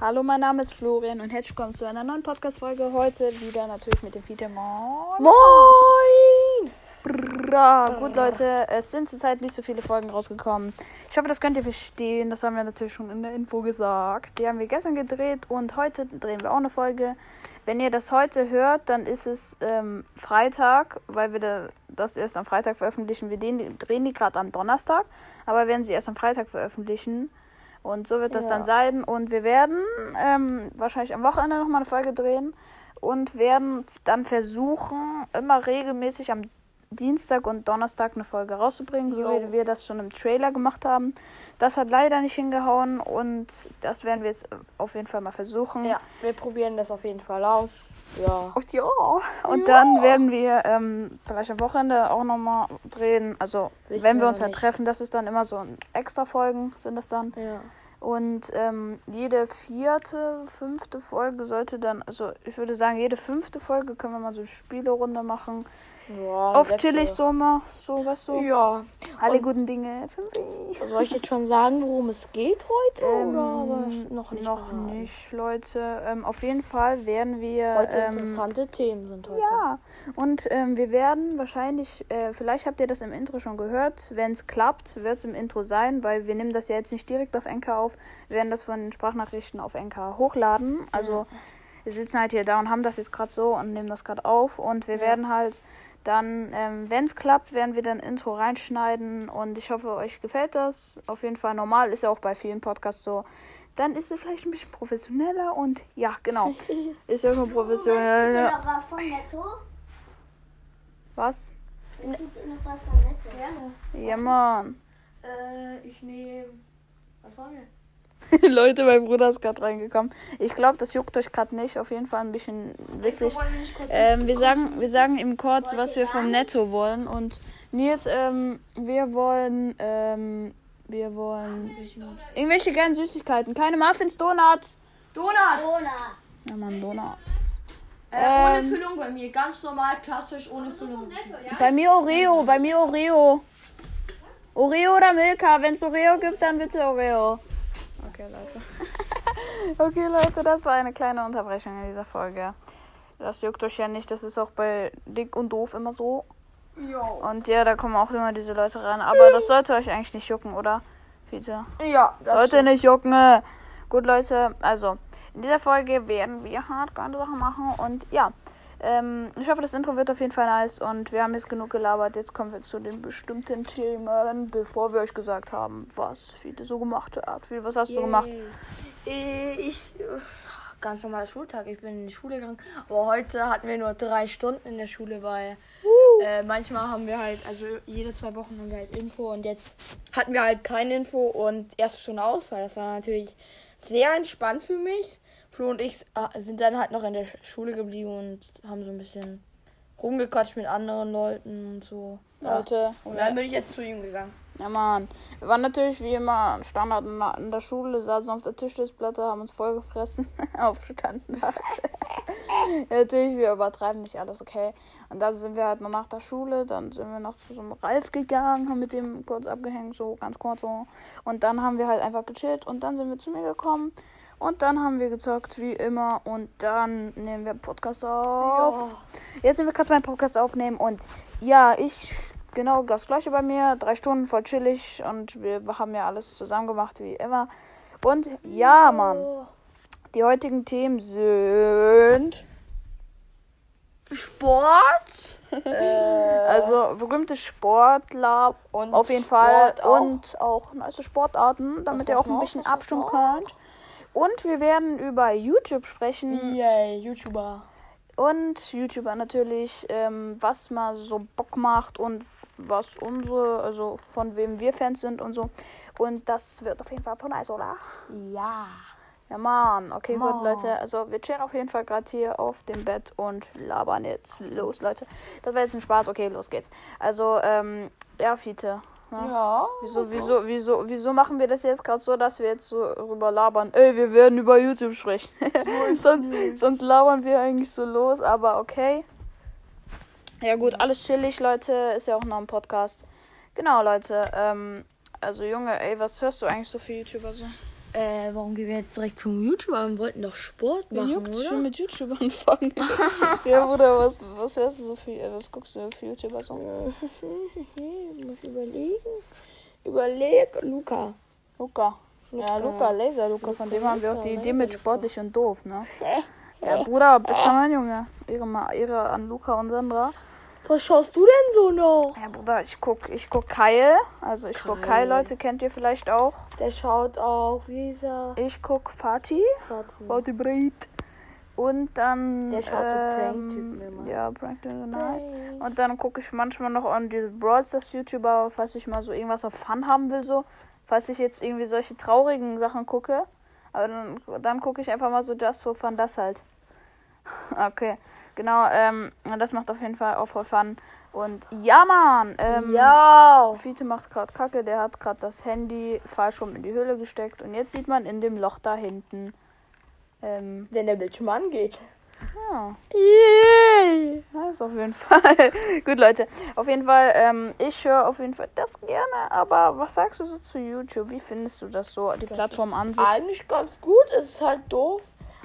Hallo, mein Name ist Florian und herzlich willkommen zu einer neuen Podcast-Folge. Heute wieder natürlich mit dem Peter Moin. Moin! Bra. Gut, Leute, es sind zurzeit nicht so viele Folgen rausgekommen. Ich hoffe, das könnt ihr verstehen. Das haben wir natürlich schon in der Info gesagt. Die haben wir gestern gedreht und heute drehen wir auch eine Folge. Wenn ihr das heute hört, dann ist es ähm, Freitag, weil wir da, das erst am Freitag veröffentlichen. Wir den, drehen die gerade am Donnerstag, aber werden sie erst am Freitag veröffentlichen. Und so wird das Ja. dann sein. Und wir werden ähm, wahrscheinlich am Wochenende nochmal eine Folge drehen und werden dann versuchen, immer regelmäßig am Dienstag und Donnerstag eine Folge rauszubringen, Jo. wie wir das schon im Trailer gemacht haben. Das hat leider nicht hingehauen und das werden wir jetzt auf jeden Fall mal versuchen. Ja, wir probieren das auf jeden Fall aus. Ja. Und ja, und Ja. dann werden wir ähm, vielleicht am Wochenende auch nochmal drehen. Also, Wissen wenn wir uns halt nicht. treffen, das ist dann immer so ein extra Folgen, sind das dann. Ja. Und ähm, jede vierte, fünfte Folge sollte dann, also ich würde sagen, jede fünfte Folge können wir mal so eine Spielerunde machen. Ja Auf sechs chillig so mal, so was so. Ja. Alle Und- guten Dinge. Soll ich jetzt schon sagen, worum es geht heute? Ähm, oder noch nicht? Noch verraten? nicht, Leute. Ähm, auf jeden Fall werden wir. Heute ähm, interessante Themen sind heute. Ja, und ähm, wir werden wahrscheinlich, äh, vielleicht habt ihr das im Intro schon gehört, wenn es klappt, wird es im Intro sein, weil wir nehmen das ja jetzt nicht direkt auf Enka auf, wir werden das von den Sprachnachrichten auf Enka hochladen. Also wir sitzen halt hier da und haben das jetzt gerade so und nehmen das gerade auf und wir Ja. werden halt dann, ähm, wenn es klappt, werden wir dann Intro reinschneiden und ich hoffe, euch gefällt das. Auf jeden Fall normal, ist ja auch bei vielen Podcasts so. Dann ist es vielleicht ein bisschen professioneller und ja, genau. Ist ja schon professioneller. noch was von Netto? Was? Gibt noch was von Netto? Gerne. Ja, Mann. Äh, ich nehme. Was wollen wir? Leute, mein Bruder ist gerade reingekommen. Ich glaube, das juckt euch gerade nicht. Auf jeden Fall ein bisschen witzig. Ähm, wir, sagen, wir sagen ihm kurz, was wir vom Netto wollen. Und Nils, ähm, wir wollen, ähm, wir wollen irgendwelche geilen Süßigkeiten. Keine Muffins, Donuts. Donuts! Dona. Ja, Mann, Donuts. Äh, ohne Ähm. Füllung bei mir. Ganz normal, klassisch, ohne Füllung. Bei mir Oreo, bei mir Oreo. Oreo oder Milka? Wenn es Oreo gibt, dann bitte Oreo. Okay, Leute. okay, Leute, das war eine kleine Unterbrechung in dieser Folge. Das juckt euch ja nicht, das ist auch bei Dick und Doof immer so. Ja. Und ja, da kommen auch immer diese Leute rein. Aber das sollte euch eigentlich nicht jucken, oder? Peter? Ja, das Sollte stimmt. nicht jucken. Gut, Leute, also in dieser Folge werden wir hart Sachen machen. Und ja, ähm, ich hoffe, das Intro wird auf jeden Fall nice. Und wir haben jetzt genug gelabert. Jetzt kommen wir zu den bestimmten Themen, bevor wir euch gesagt haben, was Fiete so gemacht hat. Fiete, was hast du gemacht? Äh, Ich. äh, Ganz normaler Schultag. Ich bin in die Schule gegangen. Aber heute hatten wir nur drei Stunden in der Schule, weil äh, manchmal haben wir halt, also jede zwei Wochen haben wir halt Info und jetzt hatten wir halt keine Info und erste Stunde Ausfall. Das war natürlich sehr entspannt für mich. Flo und ich äh, sind dann halt noch in der Sch- Schule geblieben und haben so ein bisschen rumgequatscht mit anderen Leuten und so. Ja. Leute, Und dann bin ich jetzt zu ihm gegangen. Ja, Mann. Wir waren natürlich wie immer Standard in der, Schule, saßen auf der Tischtennisplatte, haben uns vollgefressen auf Standard. ja, natürlich, wir übertreiben nicht alles, okay. Und dann sind wir halt noch nach der Schule, dann sind wir noch zu so einem Ralf gegangen, haben mit dem kurz abgehängt, so ganz kurz so. Und dann haben wir halt einfach gechillt und dann sind wir zu mir gekommen. Und dann haben wir gezockt, wie immer. Und dann nehmen wir einen Podcast auf. Jetzt sind wir gerade beim Podcast aufnehmen und ja, ich genau das gleiche bei mir. Drei Stunden voll chillig und wir haben ja alles zusammen gemacht wie immer. Und ja, Mann, die heutigen Themen sind Sport. äh, also berühmte Sportler und auf jeden Fall Sport auch. und auch nice Sportarten, damit ihr auch ein bisschen abstimmen könnt. Und wir werden über YouTube sprechen. Yay, YouTuber. Und YouTuber natürlich, ähm, was mal so Bock macht und was unsere, also von wem wir Fans sind und so. Und das wird auf jeden Fall von nice, oder? Ja. Ja, Mann. Okay, gut, Mann. Leute. Also, wir chillen auf jeden Fall gerade hier auf dem Bett und labern jetzt los, Leute. Das war jetzt ein Spaß. Okay, los geht's. Also, ähm, ja, Fiete. Ja. Ja. Wieso, wieso, wieso, wieso machen wir das jetzt gerade so, dass wir jetzt so rüber labern? Ey, wir werden über YouTube sprechen. sonst, sonst labern wir eigentlich so los, aber okay. Ja gut, alles chillig, Leute. Ist ja auch noch ein Podcast. Genau, Leute. Ähm, also Junge, ey, was hörst du eigentlich so für YouTuber so? Äh, warum gehen wir jetzt direkt zum YouTuber? Wir wollten doch Sport machen, juckt's oder? schon mit YouTube anfangen? ja, Bruder, was, was hörst du so viel, äh, was guckst du für YouTuber so? Ich muss überlegen. Überleg, Luca. Luca. Ja, Luca, Laser Luca, von dem haben wir auch die Idee mit sportlich und doof, ne? Ja, Bruder, bist du mein Junge? Ihre, Ma- ihre an Luca und Sandra. Was schaust du denn so noch? Ja, Bruder, ich guck, ich guck Kyle. Also ich guck Kyle, Leute, kennt ihr vielleicht auch. Der schaut auch, wie ist er? Ich guck Fatih. Fatih. Fatih Breit. Und dann. Der schaut so ähm, Prank-Typen immer. Ja, Prank-Typen, nice. Prank. Und dann gucke ich manchmal noch an die Brawl YouTuber, falls ich mal so irgendwas auf Fun haben will, so. Falls ich jetzt irgendwie solche traurigen Sachen gucke. Aber dann, dann gucke ich einfach mal so Just for Fun, das halt. okay, genau, ähm, das macht auf jeden Fall auch voll Fun. Und ja, Mann, ähm, Ja. Fiete macht gerade Kacke, der hat gerade das Handy falsch rum in die Höhle gesteckt und jetzt sieht man in dem Loch da hinten. Ähm, Wenn der Bildschirm angeht. ja, Yay. das auf jeden Fall. Gut, Leute, auf jeden Fall, ähm, ich höre auf jeden Fall das gerne, aber was sagst du so zu YouTube? Wie findest du das so, die Plattform an sich? Eigentlich ganz gut. Es ist halt doof.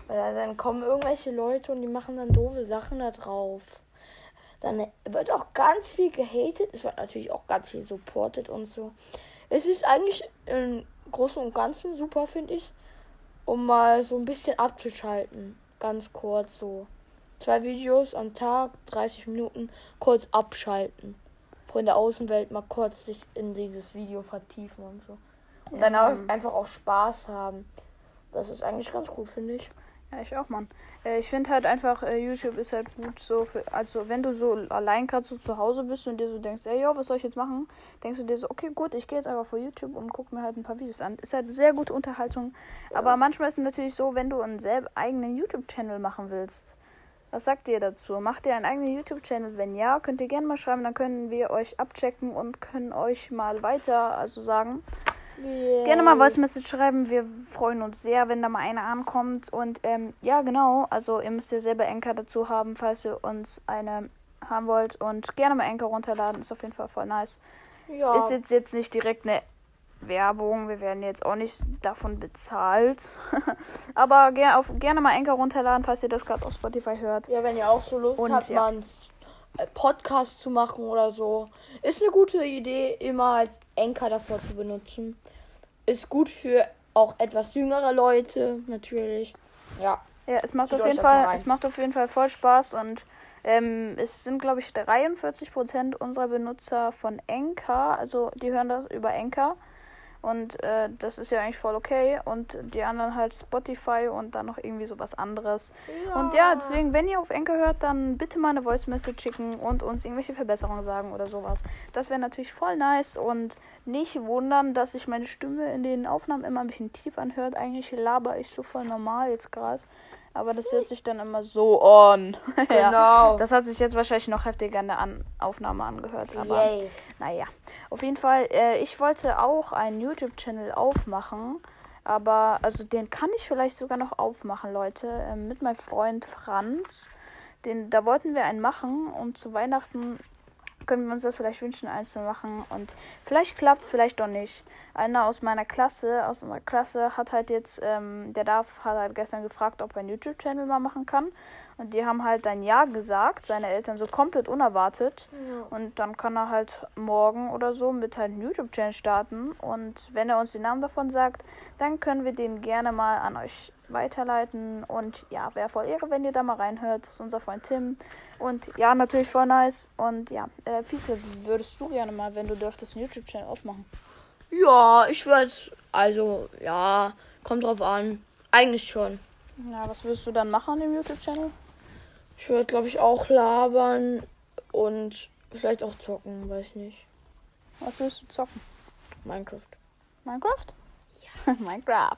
Weil dann kommen irgendwelche Leute und die machen dann doofe Sachen da drauf. Dann wird auch ganz viel gehatet. Es wird natürlich auch ganz viel supported und so. Es ist eigentlich im Großen und Ganzen super, finde ich. Um mal so ein bisschen abzuschalten. Ganz kurz so. Zwei Videos am Tag, 30 Minuten, kurz abschalten. Von der Außenwelt mal kurz sich in dieses Video vertiefen und so. Und dann auch einfach auch Spaß haben. Das ist eigentlich ganz gut, finde ich. Ja, ich auch, Mann. Äh, ich finde halt einfach, äh, YouTube ist halt gut so für, also wenn du so allein gerade so zu Hause bist und dir so denkst, ey, yo, was soll ich jetzt machen? Denkst du dir so, okay, gut, ich gehe jetzt einfach vor YouTube und gucke mir halt ein paar Videos an. Ist halt sehr gute Unterhaltung. Aber manchmal ist es natürlich so, wenn du einen selber eigenen YouTube-Channel machen willst. Was sagt ihr dazu? Macht ihr einen eigenen YouTube-Channel? Wenn ja, könnt ihr gerne mal schreiben, dann können wir euch abchecken und können euch mal weiter, also sagen, Gerne mal Voice Message schreiben. Wir freuen uns sehr, wenn da mal eine ankommt. Und ähm, ja, genau. Also ihr müsst ja selber Enker dazu haben, falls ihr uns eine haben wollt. Und gerne mal Enker runterladen. Ist auf jeden Fall voll nice. Ja. Ist jetzt, jetzt nicht direkt eine Werbung. Wir werden jetzt auch nicht davon bezahlt. Aber ger auf, gerne mal Enker runterladen, falls ihr das gerade auf Spotify hört. ja, wenn ihr auch so Lust Und habt, ja. mal einen Podcast zu machen oder so. Ist eine gute Idee, immer als Enker davor zu benutzen. Ist gut für auch etwas jüngere Leute, natürlich. Ja. Ja, es macht Zieht auf jeden Fall, es macht auf jeden Fall voll Spaß und ähm, es sind glaube ich 43 Prozent unserer Benutzer von Enka, also die hören das über Enka und äh, das ist ja eigentlich voll okay und die anderen halt Spotify und dann noch irgendwie sowas anderes. Und ja, deswegen, wenn ihr auf Enka hört, dann bitte mal eine Voice Message schicken und uns irgendwelche Verbesserungen sagen oder sowas. Das wäre natürlich voll nice und nicht wundern, dass sich meine Stimme in den Aufnahmen immer ein bisschen tief anhört. Eigentlich laber ich so voll normal jetzt gerade. Aber das hört sich dann immer so an. ja. Genau. Das hat sich jetzt wahrscheinlich noch heftiger in der an Aufnahme angehört. Aber Yay. naja, auf jeden Fall, äh, ich wollte auch einen YouTube-Channel aufmachen. Aber, also den kann ich vielleicht sogar noch aufmachen, Leute. ähm, mit meinem Freund Franz. Den, da wollten wir einen machen und zu Weihnachten können wir uns das vielleicht wünschen, eins zu machen. Und vielleicht klappt es, vielleicht doch nicht. Einer aus meiner Klasse, aus unserer Klasse, hat halt jetzt, ähm, der darf, hat halt gestern gefragt, ob er einen YouTube-Channel mal machen kann. Und die haben halt ein Ja gesagt, seine Eltern so komplett unerwartet. Und dann kann er halt morgen oder so mit halt einem YouTube-Channel starten. Und wenn er uns den Namen davon sagt, dann können wir den gerne mal an euch weiterleiten. Und ja, wäre voll Ehre, wenn ihr da mal reinhört. Das ist unser Freund Tim. Und ja, natürlich voll nice. Und ja, äh, Peter, würdest du gerne mal, wenn du dürftest, einen YouTube-Channel aufmachen? Ja, ich würde also, ja, kommt drauf an. Eigentlich schon. Ja, was würdest du dann machen dem YouTube-Channel? Ich würde, glaube ich, auch labern und vielleicht auch zocken, weiß nicht. Was willst du zocken? Minecraft. Minecraft? Ja. Minecraft.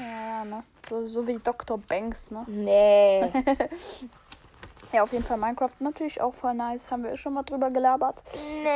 Ja, ja, ne? So, so wie Dr. Banks, ne? Nee. Ja, auf jeden Fall Minecraft natürlich auch voll nice. Haben wir schon mal drüber gelabert.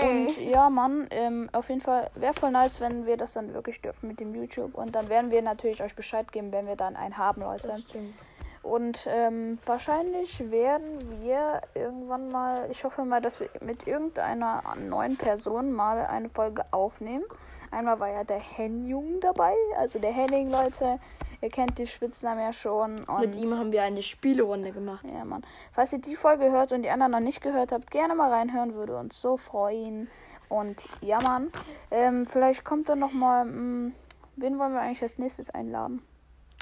Und ja, Mann, ähm, auf jeden Fall wäre voll nice, wenn wir das dann wirklich dürfen mit dem YouTube. Und dann werden wir natürlich euch Bescheid geben, wenn wir dann einen haben, Leute. Das stimmt. Und ähm, wahrscheinlich werden wir irgendwann mal, ich hoffe mal, dass wir mit irgendeiner neuen Person mal eine Folge aufnehmen. Einmal war ja der Henjung dabei, also der Henning, Leute. Ihr kennt die Spitznamen ja schon. Mit ihm haben wir eine Spielerunde gemacht. Ja, Mann. Falls ihr die Folge hört und die anderen noch nicht gehört habt, gerne mal reinhören, würde uns so freuen. Und ja, Mann. Ähm, vielleicht kommt dann nochmal. Wen wollen wir eigentlich als nächstes einladen?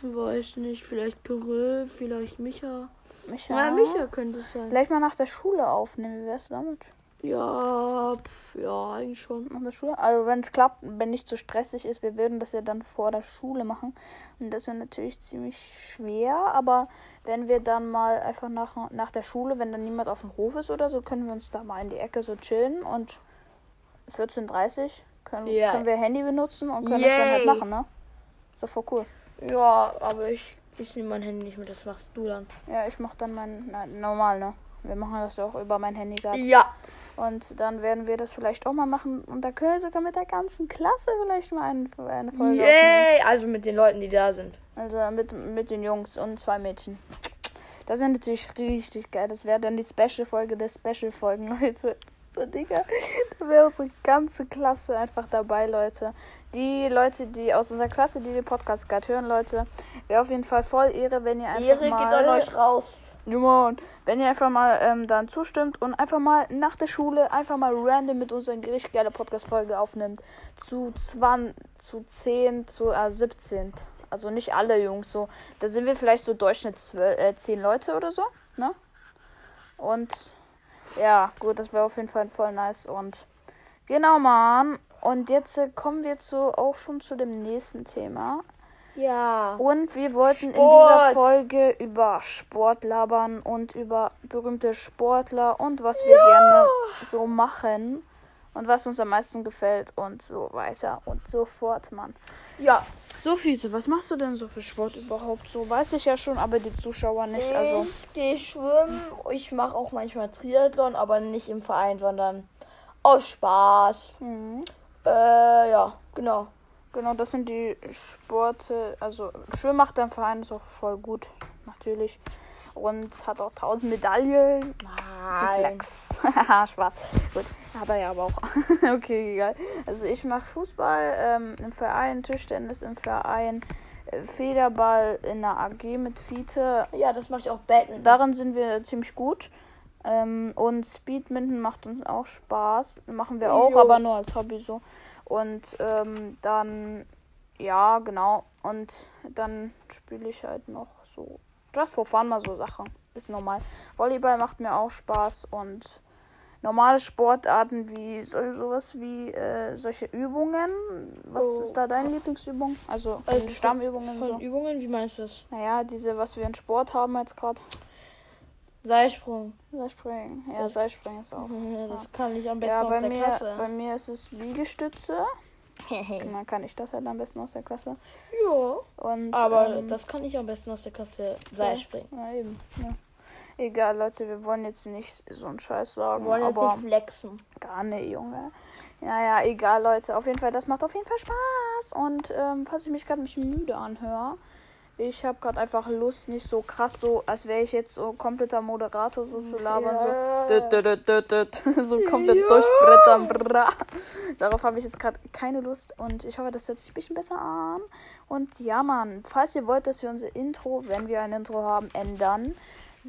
Weiß nicht, vielleicht Kirill, vielleicht Micha. Micha. Ja, Micha könnte es sein. Vielleicht mal nach der Schule aufnehmen. Wie wär's damit? Ja, pf, ja, eigentlich schon. Nach der Schule? Also wenn es klappt, wenn nicht zu stressig ist, wir würden das ja dann vor der Schule machen. Und das wäre natürlich ziemlich schwer, aber wenn wir dann mal einfach nach, nach der Schule, wenn dann niemand auf dem Hof ist oder so, können wir uns da mal in die Ecke so chillen und 14.30 Uhr können, Ja. können wir Handy benutzen und können das dann halt Yay. machen, ne? Ist doch voll cool. Ja, aber ich, ich nehme mein Handy nicht mit, das machst du dann. Ja, ich mach dann mein, na, normal, ne? Wir machen das ja auch über mein Handy gerade. Ja. Und dann werden wir das vielleicht auch mal machen. Und da können wir sogar mit der ganzen Klasse vielleicht mal eine, eine Folge aufnehmen. Yay! Also mit den Leuten, die da sind. Also mit, mit den Jungs und zwei Mädchen. Das wäre natürlich richtig geil. Das wäre dann die Special-Folge der Special-Folgen, Leute. So, Digga, da wäre unsere ganze Klasse einfach dabei, Leute. Die Leute, die aus unserer Klasse, die den Podcast gerade hören, Leute, wäre auf jeden Fall voll Ehre, wenn ihr einfach Ehre mal... geht an euch raus. Mann. Wenn ihr einfach mal ähm, dann zustimmt und einfach mal nach der Schule einfach mal random mit uns eine richtig geile Podcast-Folge aufnimmt. Zu 20, zu 10, zu äh, 17. Also nicht alle Jungs so. Da sind wir vielleicht so Durchschnitt 12, äh, 10 Leute oder so. Ne? Und ja, gut, das wäre auf jeden Fall voll nice. Und genau, Mann. Und jetzt äh, kommen wir zu auch schon zu dem nächsten Thema. Ja. Und wir wollten in Sport. dieser Folge über Sport labern und über berühmte Sportler und was wir gerne so machen und was uns am meisten gefällt und so weiter und so fort, Mann. Ja. So Fiese, was machst du denn so für Sport überhaupt so? Weiß ich ja schon, aber die Zuschauer nicht. Also, Ich gehe schwimmen. Ich mache auch manchmal Triathlon, aber nicht im Verein, sondern aus Spaß. mhm. Äh, ja, genau. Genau, das sind die Sporte. Also, Schwimmen macht dein Verein ist auch voll gut, natürlich. Und hat auch 1000 Medaillen. Nein. Flex. Spaß. Gut, hat er ja aber auch. okay, egal. Also ich mache Fußball ähm, im Verein, Tischtennis im Verein, äh, Federball in der AG mit Fiete. Ja, das mache ich auch Badminton. Darin sind wir ziemlich gut. Ähm, und Speedminton macht uns auch Spaß. Machen wir auch, Jo. aber nur als Hobby so. Und ähm, dann, ja, genau. Und dann spiele ich halt noch so. Just for fun mal so Sachen. Ist normal. Volleyball macht mir auch Spaß und normale Sportarten wie so, sowas wie äh, solche Übungen. Was Oh. ist da deine Lieblingsübung? Also, Also Stammübungen Von so. Übungen, wie meinst du das? Naja, diese, was wir in Sport haben jetzt gerade. Seilsprung. Seilspringen. Ja, Seilspringen ist auch. Das kann ich am besten Ja, bei der mir, Klasse. bei mir ist es Liegestütze. Und dann kann ich das halt am besten aus der Klasse. ja. Und, Aber ähm, das kann ich am besten aus der Klasse Seilspringen. Ja, eben. Ja. Egal, Leute, wir wollen jetzt nicht so einen Scheiß sagen. Wir wollen jetzt nicht flexen. gar nicht, Junge. Ja, ja, egal, Leute. Auf jeden Fall, das macht auf jeden Fall Spaß. Und ähm, falls ich mich gerade ein bisschen müde anhöre, ich habe gerade einfach Lust, nicht so krass, so als wäre ich jetzt so kompletter Moderator, so zu labern. So. Ja. Düt, düt, düt, düt. so komplett durchbrettern. Bra. Darauf habe ich jetzt gerade keine Lust und ich hoffe, das hört sich ein bisschen besser an. Und ja, Mann, falls ihr wollt, dass wir unser Intro, wenn wir ein Intro haben, ändern,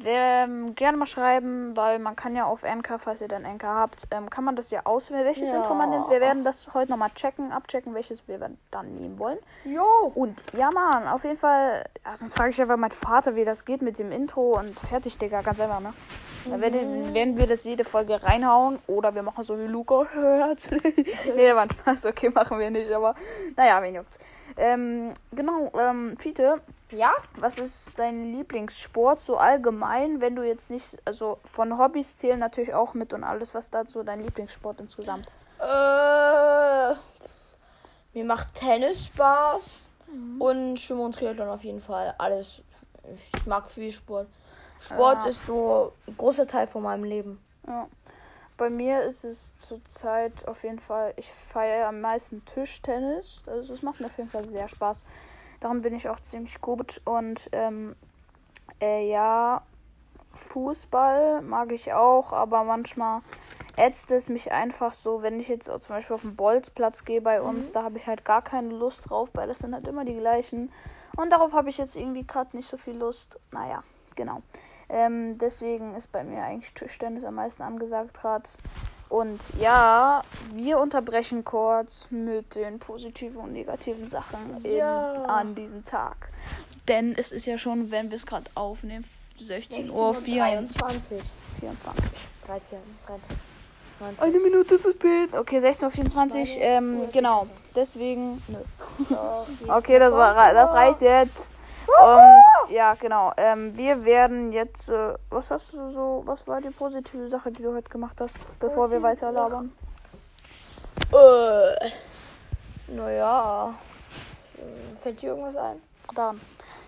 ähm, gerne mal schreiben, weil man kann ja auf NK, falls ihr dann NK habt, ähm, kann man das ja auswählen, welches Ja. Intro man nimmt. Wir werden das heute nochmal checken, abchecken, welches wir dann nehmen wollen. Jo. Und ja, Mann, auf jeden Fall. Ja, sonst frage ich einfach meinen Vater, wie das geht mit dem Intro und fertig, Digga, ganz einfach, ne? Dann werden, werden wir das jede Folge reinhauen oder wir machen so wie Luca nee, der war Spaß, okay, machen wir nicht, aber naja, wen juckt's. Ähm, genau, ähm, Fiete, Ja? was ist dein Lieblingssport so allgemein, wenn du jetzt nicht, also von Hobbys zählen natürlich auch mit und alles, was dazu dein Lieblingssport insgesamt? Äh, mir macht Tennis Spaß. Und Schwimmen und Triathlon auf jeden Fall. Alles. Ich mag viel Sport. Sport Ja. ist so ein großer Teil von meinem Leben. Ja. Bei mir ist es zurzeit auf jeden Fall, ich feiere am meisten Tischtennis. Also es macht mir auf jeden Fall sehr Spaß. Darum bin ich auch ziemlich gut. Und ähm, äh, ja, Fußball mag ich auch, aber manchmal ätzt es mich einfach so, wenn ich jetzt zum Beispiel auf den Bolzplatz gehe bei uns, da habe ich halt gar keine Lust drauf, weil das sind halt immer die gleichen. Und darauf habe ich jetzt irgendwie gerade nicht so viel Lust. Naja, genau. Ähm, deswegen ist bei mir eigentlich Tischtennis am meisten angesagt gerade. Und ja, wir unterbrechen kurz mit den positiven und negativen Sachen Ja. in, an diesem Tag. Denn es ist ja schon, wenn wir es gerade aufnehmen, 16 Uhr 24. 23. 24. 13, 13. 19. Eine Minute zu spät. Okay, 16.24 Uhr. Ähm, genau. Deswegen. Nö. Okay, das, war, das reicht jetzt. Und ja, genau. Ähm, wir werden jetzt. Äh, was hast du so. Was war die positive Sache, die du heute gemacht hast, bevor wir weiter labern? Äh, naja. Fällt dir irgendwas ein? Dann.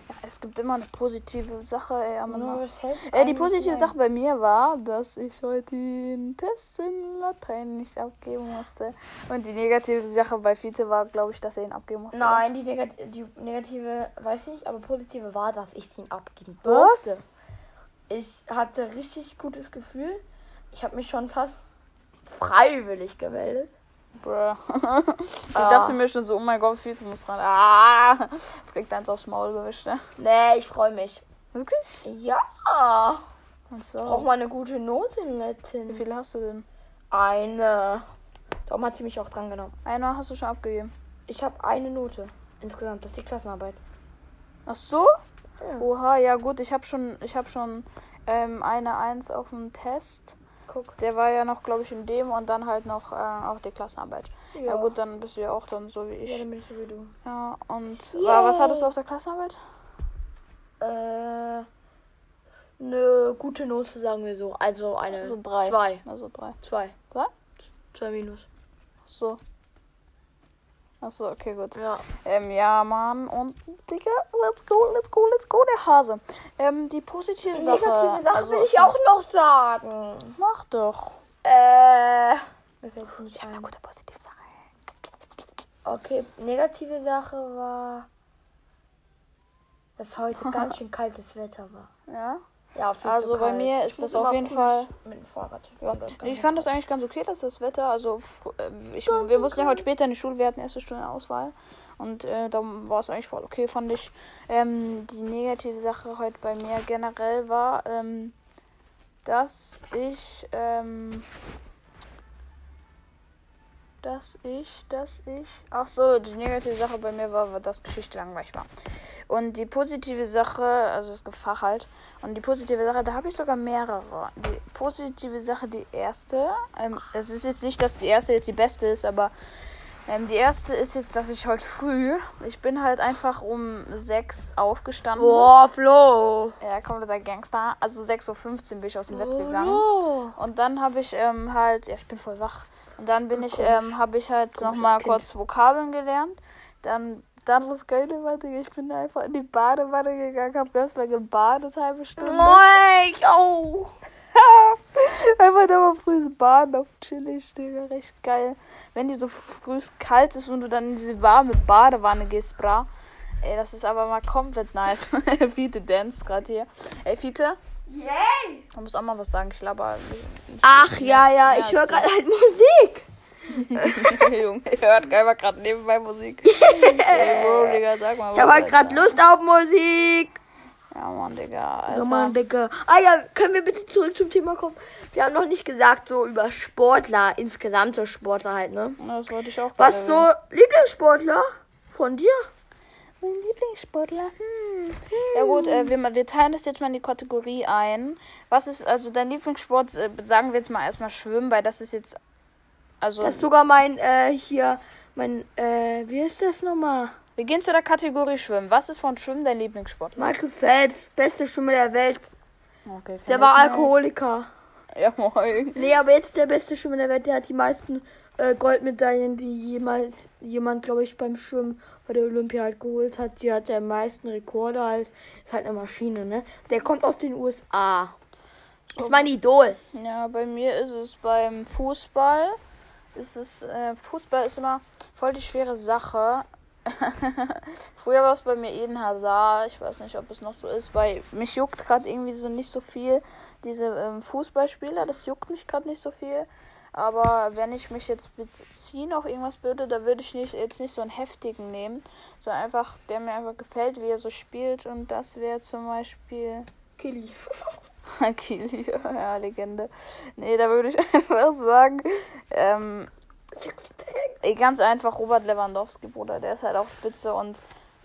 Ja, es gibt immer eine positive Sache, ey. am Nur was fällt Äh, die positive? Sache bei mir war, dass ich heute den Test in Latein nicht abgeben musste. Und die negative Sache bei Fiete war, glaube ich, dass er ihn abgeben musste. Nein, die, Negat die negative weiß ich nicht, aber positive war, dass ich ihn abgeben durfte. Was? Ich hatte richtig gutes Gefühl. Ich habe mich schon fast freiwillig gemeldet. Bruh. ich Ah. dachte mir schon so, oh mein Gott, Fiete muss ran. Ah, jetzt kriegt er eins aufs Maul gewischt, ne? Nee, ich freue mich. Wirklich? Ja. So. mal eine gute Note in Wie Latin. viele hast du denn? Eine. Darum hat sie mich auch dran genommen. Eine hast du schon abgegeben. Ich habe eine Note insgesamt. Das ist die Klassenarbeit. Ach so? Ja. Oha, ja gut, ich habe schon, ich habe schon ähm, eine Eins auf dem Test. Guck. Der war ja noch, glaube ich, in dem und dann halt noch äh, auch die Klassenarbeit. Ja. gut, dann bist du ja auch dann so wie Ja, ich. dann bin ich so wie du. Ja, und wa- was hattest du auf der Klassenarbeit? Äh. Eine gute Note, sagen wir so. Also eine. Also drei. Zwei. Also drei. Zwei. Zwei? Zwei minus. Ach so. Ach so, okay, gut. Ja. Ähm, ja, Mann. Und, Digga, let's go, let's go, let's go, der Hase. Ähm, die positive Sache. Negative Sache also, will ich auch noch sagen. Mach doch. Äh. Fällt's nicht Eine ein. gute positive Sache. Okay, negative Sache war, dass heute ganz schön kaltes Wetter war. Ja? Ja, Also bei mir ist das auf jeden früh Fall- Mit dem Fahrrad. Ja. Ich fand das eigentlich ganz okay, dass das Wetter, also äh, ich, wir mussten ja heute später in die Schule, wir hatten erste Stunde Auswahl und äh, da war es eigentlich voll okay, fand ich. Ähm, die negative Sache heute bei mir generell war, ähm, dass ich, ähm, dass ich, dass ich, ach so, die negative Sache bei mir war, war dass Geschichte langweilig war. Und die positive Sache, also das Fach halt, und die positive Sache, da habe ich sogar mehrere. Die positive Sache, die erste, ähm, es ist jetzt nicht, dass die erste jetzt die beste ist, aber ähm, die erste ist jetzt, dass ich heute früh, ich bin halt einfach um sechs aufgestanden. Boah, Flo. Ja, kompletter Gangster. Also 6.15 Uhr bin ich aus dem Bett gegangen. Flo. Und dann habe ich ähm, halt, ja, ich bin voll wach. Und dann bin ich, komisch. ähm, habe ich halt nochmal kurz Vokabeln gelernt. Dann, dann das Geile war, Digga, ich bin einfach in die Badewanne gegangen, habe erstmal gebadet, halbe Stunde. Moin, auch. Einfach da mal früh baden auf chillig, Digga, recht geil. Wenn die so früh kalt ist und du dann in diese warme Badewanne gehst, bra. Ey, das ist aber mal komplett nice. Fiete dance gerade hier. Ey, Fiete, Yay. du musst auch mal was sagen. Ich laber. Ach ja, ja, ich höre gerade halt Musik. Junge, ich hört einfach gerade nebenbei Musik. Ey, Bro, Digga, sag mal Ich habe was, halt gerade. Lust auf Musik. Ja, Mann, Digga. Alter. Ja, Mann, Digga. Ah ja, können wir bitte zurück zum Thema kommen? Wir haben noch nicht gesagt, so über Sportler, insgesamt so Sportler halt, ne? Ja, Das wollte ich auch Was so. Lieblingssportler von dir? Mein Lieblingssportler. Hm. Ja gut, äh, wir, wir teilen das jetzt mal in die Kategorie ein. Was ist also dein Lieblingssport? Äh, sagen wir jetzt mal erstmal Schwimmen, weil das ist jetzt also Das ist sogar mein, äh, hier, mein, äh, wie ist das nochmal? wir gehen zu der Kategorie Schwimmen. Was ist von Schwimmen dein Lieblingssport? Michael Phelps, beste Schwimmer der Welt. Okay, Der war Alkoholiker. Ja, moin. Nee, aber jetzt der beste Schwimmer der Welt. Der hat die meisten äh, Goldmedaillen, die jemals jemand, glaube ich, beim Schwimmen bei der Olympia halt geholt hat. Die hat der meisten Rekorde halt. Ist halt eine Maschine, ne? Der kommt aus den USA. Ist mein Idol. Ja, bei mir ist es beim Fußball. Es, äh, Fußball ist immer voll die schwere Sache. Früher war es bei mir Eden Hazard. Ich weiß nicht, ob es noch so ist. Bei mich juckt gerade irgendwie so nicht so viel diese ähm, Fußballspieler. Das juckt mich gerade nicht so viel. Aber wenn ich mich jetzt beziehen auf irgendwas würde, da würde ich nicht, jetzt nicht so einen heftigen nehmen, sondern einfach, der mir einfach gefällt, wie er so spielt. Und das wäre zum Beispiel Killy. Kili, ja, Legende. Nee, da würde ich einfach sagen, ähm, ganz einfach Robert Lewandowski, Bruder, der ist halt auch spitze und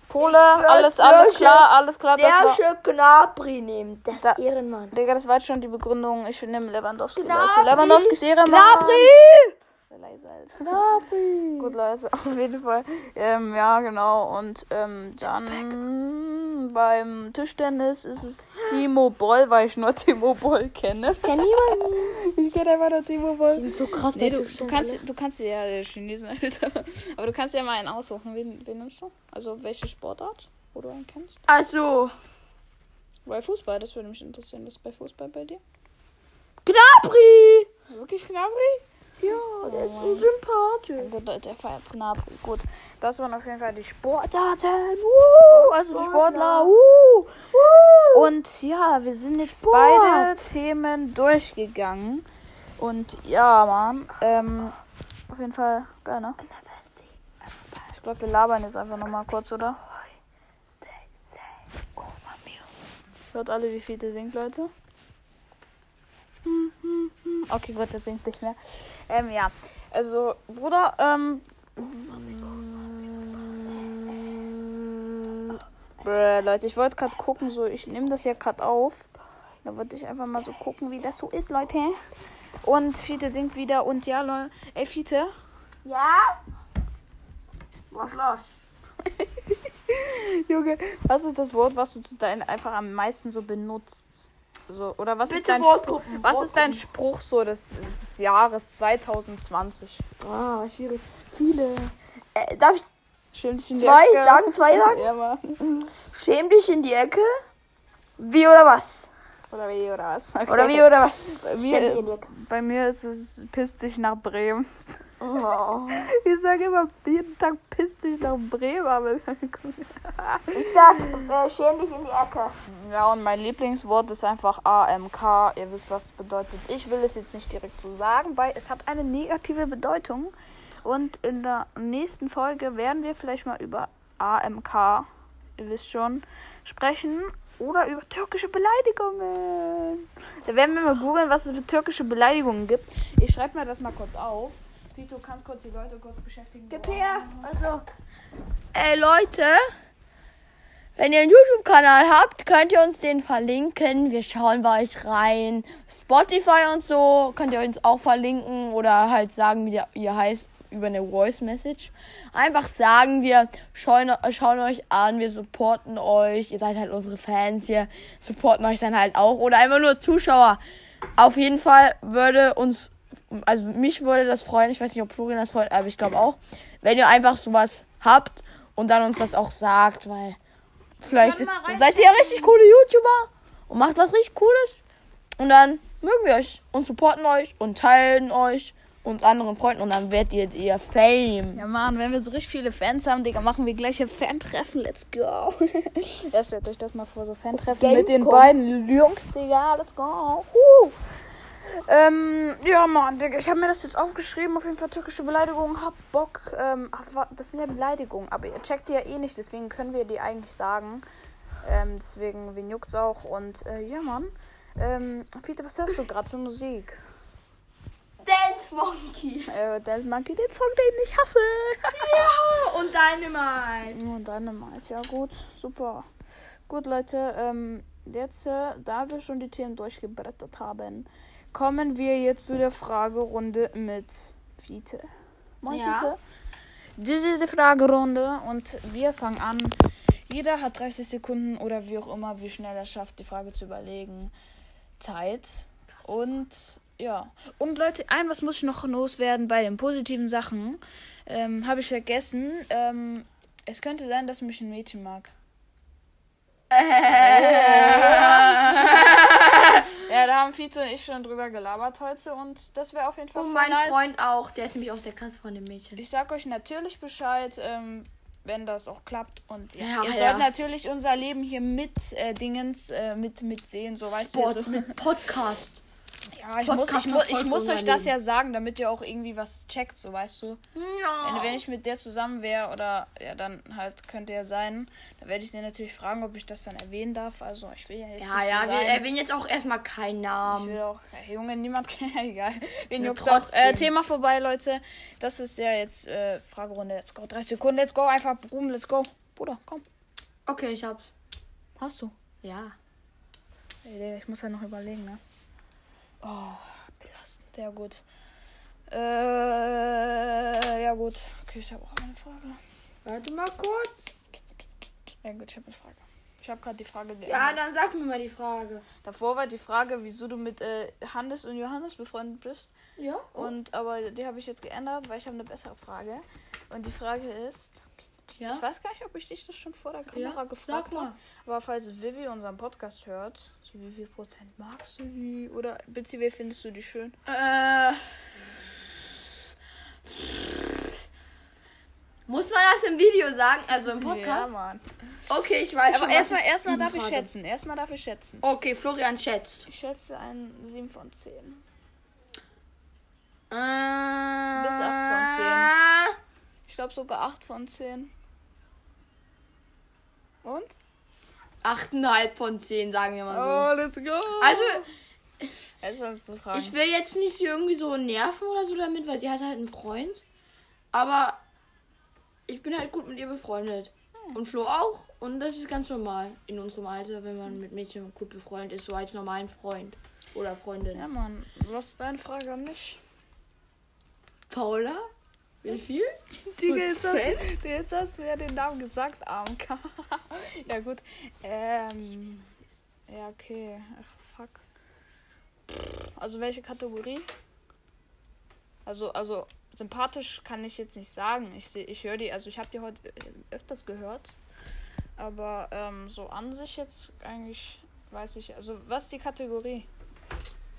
Pole, alles, alles Serge- klar, alles klar. Das war, Serge Gnabry nehmen. Das Da- Ehrenmann. Digga, das war jetzt schon die Begründung. Ich nehme Lewandowski. Gnabry! Leute. Lewandowski ist Ehrenmann. Gnabry! Leise. Gnabry. Gut, Leute, auf jeden Fall. Ähm, ja, genau. Und ähm, dann beim Tischtennis ist es Timo Boll, weil ich nur Timo Boll kenne. kenn niemanden. Ich kenne einfach nur Timo Boll. Die sind so krass Nee, bei du, du kannst, du kannst ja äh, Chinesen, Alter. Aber du kannst ja mal einen aussuchen. Wen, wen nimmst du? Also welche Sportart, wo du einen kennst? Also, Bei Fußball, das würde mich interessieren. Das ist bei Fußball bei dir? Gnabry! Wirklich Gnabry? Ja, der ist so sympathisch. Gut, Leute, der feiert Gnabry. Gut, das waren auf jeden Fall die Sportarten. Uh, also die Sportler. Uh. Und ja, wir sind jetzt Sport. beide Themen durchgegangen. Und ja, Mann, ähm, auf jeden Fall geil, ne? Ich glaube, wir labern jetzt einfach nochmal kurz, oder? Hört alle, wie viel der singt, Leute? Okay, gut, der singt nicht mehr. Ähm, ja. Also, Bruder, ähm. Brr, Leute, ich wollte gerade gucken, so, ich nehme das ja gerade auf. Da wollte ich einfach mal so gucken, wie das so ist, Leute. Und Fiete singt wieder und ja, Leute. Ey, Fiete, Ja? Was los? Junge, was ist das Wort, was du zu deinem einfach am meisten so benutzt? So, oder was ist Bitte dein Wortgruppen, Spruch, was ist dein Spruch so des, des Jahres 2020? Ah, schwierig. Viele. Äh, darf ich Schön dich in die zwei Ecke. sagen? Zwei sagen? Ja, Mann. Schäm dich in die Ecke. Wie oder was? Oder wie, oder was? Okay. Oder wie oder was? Bei Schäm mir, dich in die Ecke. bei mir ist es piss dich nach Bremen. Oh. Ich sage immer jeden Tag piss dich nach Bremen, aber Ich sag, äh, schäm dich in die Ecke. Ja, und mein Lieblingswort ist einfach AMK. Ihr wisst, was es bedeutet. Ich will es jetzt nicht direkt so sagen, weil es hat eine negative Bedeutung. Und in der nächsten Folge werden wir vielleicht mal über AMK, ihr wisst schon, sprechen. Oder über türkische Beleidigungen. Da werden wir mal googeln, was es für türkische Beleidigungen gibt. Ich schreibe mir das mal kurz auf. Pito, kannst kurz die Leute kurz beschäftigen. Her. Also. Ey, Leute. Wenn ihr einen YouTube-Kanal habt, könnt ihr uns den verlinken. Wir schauen bei euch rein. Spotify und so könnt ihr uns auch verlinken oder halt sagen, wie ihr heißt über eine Voice Message. Einfach sagen wir, schauen, schauen euch an, wir supporten euch. Ihr seid halt unsere Fans hier, supporten euch dann halt auch. Oder einfach nur Zuschauer. Auf jeden Fall würde uns, also mich würde das freuen. Ich weiß nicht, ob Florian das freut, aber ich glaube auch. Wenn ihr einfach sowas habt und dann uns das auch sagt, weil vielleicht ist, seid ihr ja richtig coole YouTuber und macht was richtig Cooles. Und dann mögen wir euch und supporten euch und teilen euch und anderen Freunden und dann werdet ihr ihr Fame. Ja, Mann, wenn wir so richtig viele Fans haben, Digga, machen wir gleich ein Fan-Treffen. Let's go. ja, stellt euch das mal vor, so Fan-Treffen mit den beiden Jungs, Digga. Let's go. Huh. Ähm, ja, Mann, Digga, ich habe mir das jetzt aufgeschrieben. Auf jeden Fall türkische Beleidigungen. Hab Bock. Ähm, das sind ja Beleidigungen, aber ihr checkt die ja eh nicht, deswegen können wir die eigentlich sagen. Ähm, deswegen, wen juckt's auch? Und, äh, ja, Mann. Ähm, Fiete, was hörst du gerade für Musik? Dance Monkey. Äh, Dance Monkey, den Song, den ich hasse. Ja, und Dynamite. Und Dynamite, ja gut, super. Gut, Leute, ähm, jetzt, äh, da wir schon die Themen durchgebrettert haben, kommen wir jetzt zu der Fragerunde mit Fiete. Moin, Ja. Fiete. Das ist die Fragerunde und wir fangen an. Jeder hat 30 Sekunden oder wie auch immer, wie schnell er schafft, die Frage zu überlegen. Zeit. Und ja. Und Leute, ein was muss ich noch loswerden bei den positiven Sachen. Ähm, Habe ich vergessen. Ähm, es könnte sein, dass mich ein Mädchen mag. ja, da haben Fiete und ich schon drüber gelabert heute und das wäre auf jeden Fall Und mein nice. Freund auch, der ist nämlich aus der Klasse von dem Mädchen. Ich sag euch natürlich Bescheid. Ähm, wenn das auch klappt. Und ja, Ja, ihr ja. sollt natürlich unser Leben hier mit äh, Dingens äh, mit mitsehen, so weißt Sport du. So. mit Podcast. Ja, ich muss, ich, Podcast mu ich muss euch das ja sagen, damit ihr auch irgendwie was checkt, so weißt du. Ja. Wenn, wenn ich mit der zusammen wäre oder ja, dann halt könnte ja sein, dann werde ich sie natürlich fragen, ob ich das dann erwähnen darf. Also ich will ja jetzt Ja, ja, so wir erwähnen jetzt auch erstmal keinen Ich Namen. will auch, hey, Junge, niemand kennt, egal. Wen Ja, juckt's auch. Äh, Thema vorbei, Leute. Das ist ja jetzt äh, Fragerunde. Let's go. 30 Sekunden, let's go. Einfach boom, let's go. Bruder, komm. Okay, ich hab's. Hast du? Ja. Ich muss halt noch überlegen, ne? Oh, belastend. Ja, gut. Äh, ja, gut. Okay, ich habe auch eine Frage. Warte mal kurz. Ja, gut, ich habe eine Frage. Ich habe gerade die Frage geändert. Ja, dann sag mir mal die Frage. Davor war die Frage, wieso du mit äh, Hannes und Johannes befreundet bist. Ja? Und aber die habe ich jetzt geändert, weil ich habe eine bessere Frage. Und die Frage ist, Ja? ich weiß gar nicht, ob ich dich das schon vor der Kamera Ja, gefragt habe. Aber falls Vivi unseren Podcast hört, so wie viel Prozent magst du die? Oder beziehungsweise findest du die schön? Äh. Muss man das im Video sagen? Also im Ja, Podcast? Mann. okay, ich weiß Aber schon. erstmal ich ihm darf ich frage. schätzen. Erstmal darf ich schätzen. Okay, Florian schätzt. Ich schätze ein 7 von 10. Äh, Bis acht von Ich glaube sogar 8 von 10. Und? 8,5 von 10, sagen wir mal let's go. so. Also, Jetzt kannst du fragen. ich will jetzt nicht sie irgendwie so nerven oder so damit, weil sie hat halt einen Freund. Aber ich bin halt gut mit ihr befreundet. Und Flo auch. Und das ist ganz normal in unserem Alter, wenn man mit Mädchen gut befreundet ist, so als normalen Freund oder Freundin. ja, Mann. Was ist deine Frage an mich? Paula? Wie viel? Digga, jetzt hast, jetzt hast du ja den Namen gesagt, AMK. ja, gut. Ähm. Ja, okay. Ach, fuck. Also, welche Kategorie? Also, also, sympathisch kann ich jetzt nicht sagen. Ich, ich höre die, also, ich habe die heute äh, öfters gehört. Aber, ähm, so an sich jetzt eigentlich weiß ich. Also, was ist die Kategorie?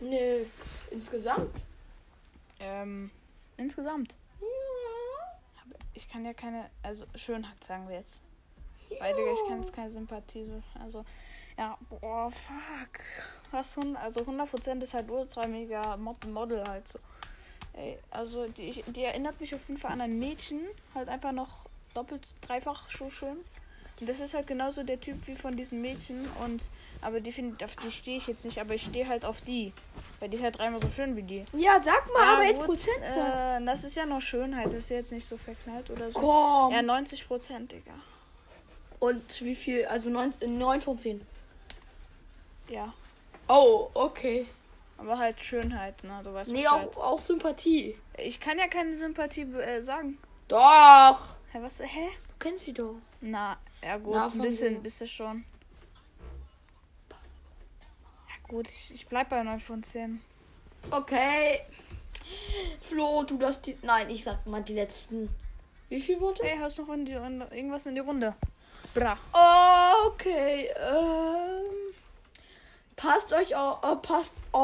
Nee, insgesamt. Ähm, insgesamt. Ich kann ja keine, also Schönheit sagen wir jetzt. Weil, Digga, ich kann jetzt keine Sympathie. so- Also, ja, boah, fuck. Was, also 100% ist halt ultra mega Mod Model halt so. Ey, also die, ich, die erinnert mich auf jeden Fall an ein Mädchen. Halt einfach noch doppelt, dreifach so schön. Und das ist halt genauso der Typ wie von diesem Mädchen. Und, aber die finde auf die stehe ich jetzt nicht, aber ich stehe halt auf die. Weil die ist halt dreimal so schön wie die. Ja, sag mal, Ja, aber jetzt gut, Prozent. sag. Äh, das ist ja noch Schönheit, das ist jetzt nicht so verknallt oder so. Komm. Ja, 90 Prozent, Digga. Und wie viel? Also 9, 9 von 10. Ja. Oh, okay. Aber halt Schönheit, ne? Du weißt Nee, Bescheid. auch, auch Sympathie. Ich kann ja keine Sympathie äh, sagen. Doch. Hä, was? Hä? Du kennst sie doch. Na, ja gut, Na, ein bisschen, wo? bisschen schon. Ja gut, ich, ich bleib bei 9 von 10. Okay. Flo, du das die. Nein, ich sag mal die letzten. Wie viel Worte? Hey, hast du noch in die, in, irgendwas in die Runde? Bra. Okay. Ähm, passt euch auf, äh, passt auf